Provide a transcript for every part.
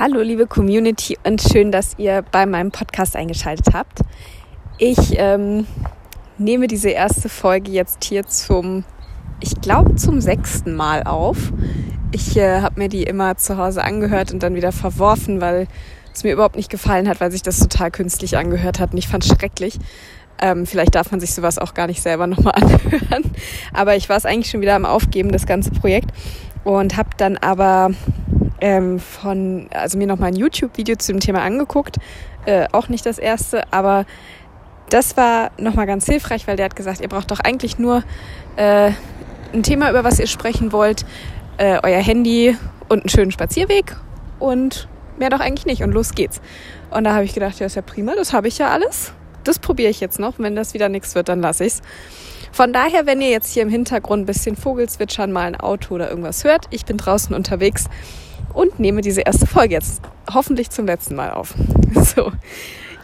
Hallo liebe Community und schön, dass ihr bei meinem Podcast eingeschaltet habt. Ich ähm, nehme diese erste Folge jetzt hier zum, ich glaube, zum sechsten Mal auf. Ich äh, habe mir die immer zu Hause angehört und dann wieder verworfen, weil es mir überhaupt nicht gefallen hat, weil sich das total künstlich angehört hat und ich fand es schrecklich. Ähm, vielleicht darf man sich sowas auch gar nicht selber nochmal anhören. Aber ich war es eigentlich schon wieder am Aufgeben, das ganze Projekt. Und habe dann aber ähm, von, also mir nochmal ein YouTube-Video zu dem Thema angeguckt. Äh, auch nicht das erste, aber das war nochmal ganz hilfreich, weil der hat gesagt, ihr braucht doch eigentlich nur äh, ein Thema, über was ihr sprechen wollt, äh, euer Handy und einen schönen Spazierweg und mehr doch eigentlich nicht und los geht's. Und da habe ich gedacht, ja, ist ja prima, das habe ich ja alles. Das probiere ich jetzt noch. Wenn das wieder nichts wird, dann lasse ich's. Von daher, wenn ihr jetzt hier im Hintergrund ein bisschen Vogelzwitschern, mal ein Auto oder irgendwas hört, ich bin draußen unterwegs und nehme diese erste Folge jetzt hoffentlich zum letzten Mal auf. So,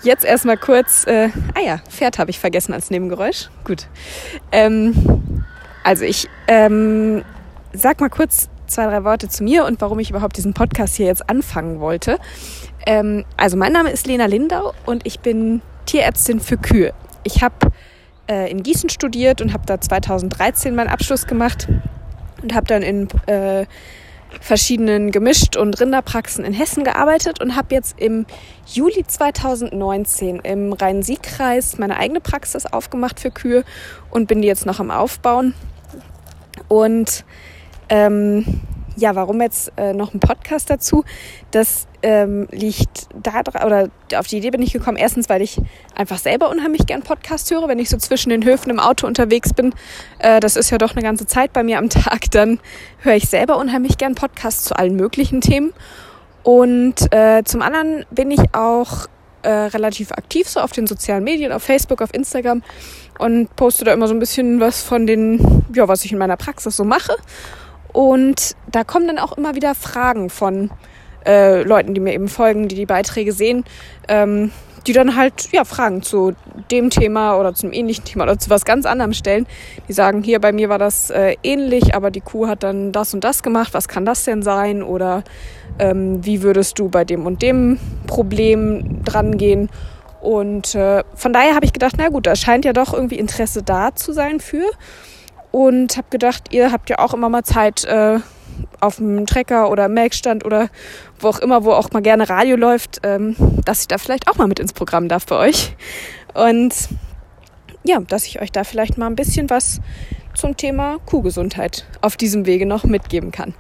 jetzt erstmal kurz, äh, ah ja, Pferd habe ich vergessen als Nebengeräusch. Gut. Ähm, also ich ähm, sag mal kurz zwei, drei Worte zu mir und warum ich überhaupt diesen Podcast hier jetzt anfangen wollte. Ähm, also mein Name ist Lena Lindau und ich bin Tierärztin für Kühe. Ich habe äh, in Gießen studiert und habe da 2013 meinen Abschluss gemacht und habe dann in äh, verschiedenen Gemischt- und Rinderpraxen in Hessen gearbeitet und habe jetzt im Juli 2019 im Rhein-Sieg-Kreis meine eigene Praxis aufgemacht für Kühe und bin die jetzt noch am Aufbauen. Und ähm, ja, warum jetzt äh, noch ein Podcast dazu? Das ähm, liegt da oder auf die Idee bin ich gekommen. Erstens, weil ich einfach selber unheimlich gern Podcast höre, wenn ich so zwischen den Höfen im Auto unterwegs bin. Äh, das ist ja doch eine ganze Zeit bei mir am Tag. Dann höre ich selber unheimlich gern Podcasts zu allen möglichen Themen. Und äh, zum anderen bin ich auch äh, relativ aktiv so auf den sozialen Medien, auf Facebook, auf Instagram und poste da immer so ein bisschen was von den, ja, was ich in meiner Praxis so mache. Und da kommen dann auch immer wieder Fragen von äh, Leuten, die mir eben folgen, die die Beiträge sehen, ähm, die dann halt ja Fragen zu dem Thema oder zum ähnlichen Thema oder zu was ganz anderem stellen. Die sagen, hier bei mir war das äh, ähnlich, aber die Kuh hat dann das und das gemacht. Was kann das denn sein? Oder ähm, wie würdest du bei dem und dem Problem drangehen? Und äh, von daher habe ich gedacht, na gut, da scheint ja doch irgendwie Interesse da zu sein für und habe gedacht, ihr habt ja auch immer mal Zeit äh, auf dem Trecker oder Melkstand oder wo auch immer, wo auch mal gerne Radio läuft, ähm, dass ich da vielleicht auch mal mit ins Programm darf bei euch. Und ja, dass ich euch da vielleicht mal ein bisschen was zum Thema Kuhgesundheit auf diesem Wege noch mitgeben kann.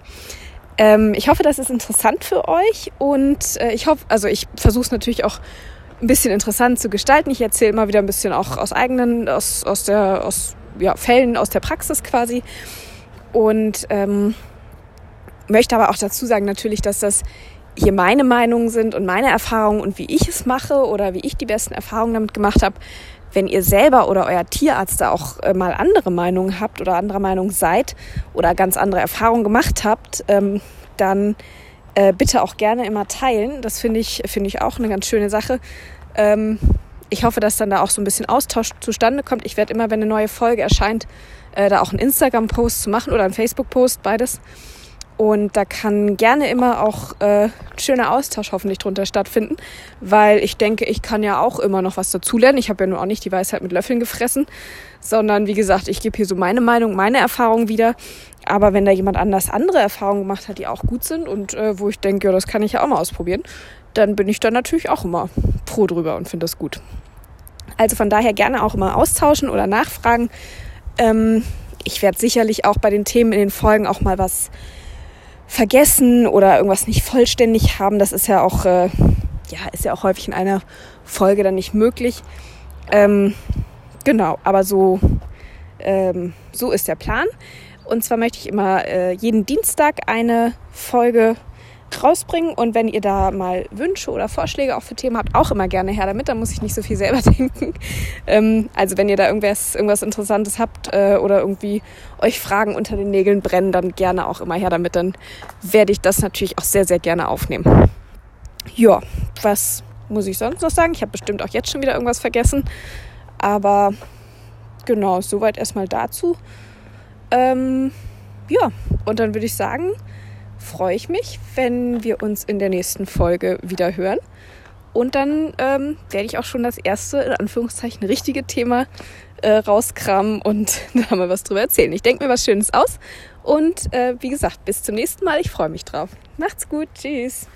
Ähm, ich hoffe, das ist interessant für euch und äh, ich hoffe, also ich versuche es natürlich auch ein bisschen interessant zu gestalten. Ich erzähle immer wieder ein bisschen auch aus eigenen, aus, aus der, aus ja, Fällen aus der Praxis quasi. Und ähm, möchte aber auch dazu sagen natürlich, dass das hier meine Meinungen sind und meine Erfahrungen und wie ich es mache oder wie ich die besten Erfahrungen damit gemacht habe. Wenn ihr selber oder euer Tierarzt da auch äh, mal andere Meinungen habt oder anderer Meinung seid oder ganz andere Erfahrungen gemacht habt, ähm, dann äh, bitte auch gerne immer teilen. Das finde ich, finde ich auch eine ganz schöne Sache. Ähm, ich hoffe, dass dann da auch so ein bisschen Austausch zustande kommt. Ich werde immer, wenn eine neue Folge erscheint, äh, da auch einen Instagram-Post zu machen oder einen Facebook-Post, beides. Und da kann gerne immer auch äh, ein schöner Austausch hoffentlich drunter stattfinden, weil ich denke, ich kann ja auch immer noch was dazulernen. Ich habe ja nur auch nicht die Weisheit mit Löffeln gefressen, sondern wie gesagt, ich gebe hier so meine Meinung, meine Erfahrungen wieder. Aber wenn da jemand anders andere Erfahrungen gemacht hat, die auch gut sind und äh, wo ich denke, ja, das kann ich ja auch mal ausprobieren, dann bin ich da natürlich auch immer froh drüber und finde das gut. Also von daher gerne auch immer austauschen oder nachfragen. Ähm, ich werde sicherlich auch bei den Themen in den Folgen auch mal was vergessen oder irgendwas nicht vollständig haben. Das ist ja auch, äh, ja, ist ja auch häufig in einer Folge dann nicht möglich. Ähm, genau, aber so, ähm, so ist der Plan. Und zwar möchte ich immer äh, jeden Dienstag eine Folge rausbringen. Und wenn ihr da mal Wünsche oder Vorschläge auch für Themen habt, auch immer gerne her damit. Da muss ich nicht so viel selber denken. Ähm, also wenn ihr da irgendwas, irgendwas Interessantes habt äh, oder irgendwie euch Fragen unter den Nägeln brennen, dann gerne auch immer her damit. Dann werde ich das natürlich auch sehr, sehr gerne aufnehmen. Ja, was muss ich sonst noch sagen? Ich habe bestimmt auch jetzt schon wieder irgendwas vergessen. Aber genau, soweit erstmal dazu. Ähm, ja, und dann würde ich sagen, freue ich mich, wenn wir uns in der nächsten Folge wieder hören. Und dann ähm, werde ich auch schon das erste, in Anführungszeichen, richtige Thema äh, rauskramen und da mal was drüber erzählen. Ich denke mir was Schönes aus. Und äh, wie gesagt, bis zum nächsten Mal. Ich freue mich drauf. Macht's gut. Tschüss.